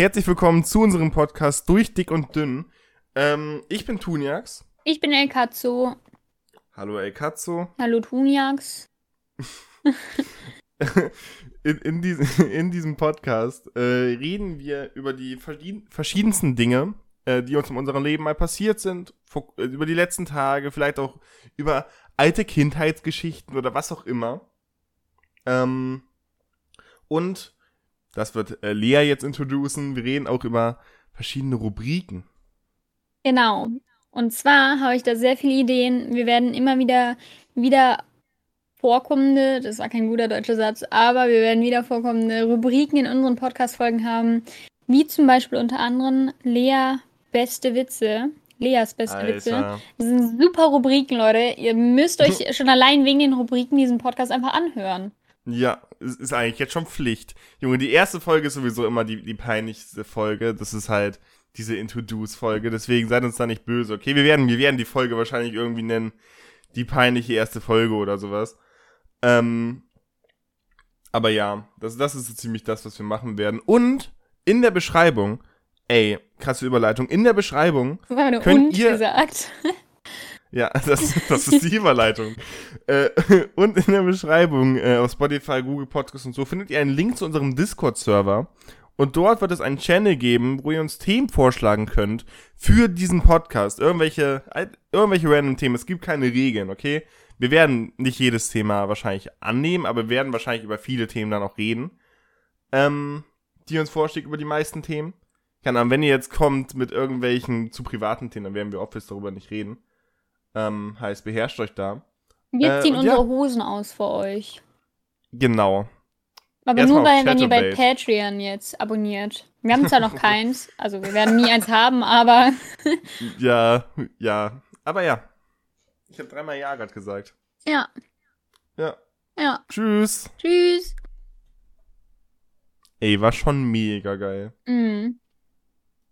Herzlich willkommen zu unserem Podcast Durch Dick und Dünn. Ähm, ich bin Tuniax. Ich bin El Katzo. Hallo El Katzo. Hallo Tuniax. in, in, dies, in, diesem Podcast äh, reden wir über die verschiedensten Dinge, äh, die uns in unserem Leben mal passiert sind, vor, äh, über die letzten Tage, vielleicht auch über alte Kindheitsgeschichten oder was auch immer. Ähm, und das wird äh, Lea jetzt introducen. Wir reden auch über verschiedene Rubriken. Genau. Und zwar habe ich da sehr viele Ideen. Wir werden immer wieder wieder vorkommende, das war kein guter deutscher Satz, aber wir werden wieder vorkommende Rubriken in unseren Podcast-Folgen haben, wie zum Beispiel unter anderem Lea beste Witze. Leas beste Alter. Witze. Das sind super Rubriken, Leute. Ihr müsst euch schon allein wegen den Rubriken diesen Podcast einfach anhören. Ja, ist eigentlich jetzt schon Pflicht. Junge, die erste Folge ist sowieso immer die, die peinlichste Folge. Das ist halt diese Introduce-Folge. Deswegen seid uns da nicht böse. Okay, wir werden, wir werden die Folge wahrscheinlich irgendwie nennen. Die peinliche erste Folge oder sowas. Ähm, aber ja, das, das ist so ziemlich das, was wir machen werden. Und in der Beschreibung, ey, krasse Überleitung, in der Beschreibung könnt ihr... Gesagt. Ja, das, das ist die Überleitung. äh, und in der Beschreibung äh, auf Spotify, Google Podcasts und so findet ihr einen Link zu unserem Discord-Server. Und dort wird es einen Channel geben, wo ihr uns Themen vorschlagen könnt für diesen Podcast. Irgendwelche, irgendwelche random Themen. Es gibt keine Regeln, okay? Wir werden nicht jedes Thema wahrscheinlich annehmen, aber wir werden wahrscheinlich über viele Themen dann auch reden. Ähm, die uns vorschlägt über die meisten Themen. Keine Ahnung, wenn ihr jetzt kommt mit irgendwelchen zu privaten Themen, dann werden wir Office darüber nicht reden. Ähm, heißt, beherrscht euch da. Wir äh, ziehen unsere ja. Hosen aus für euch. Genau. Aber Erst nur, weil, wenn ihr bei Patreon jetzt abonniert. Wir haben zwar noch keins, also wir werden nie eins haben, aber. ja, ja. Aber ja. Ich habe dreimal Ja gerade gesagt. Ja. Ja. Ja. Tschüss. Tschüss. Ey, war schon mega geil. Mhm.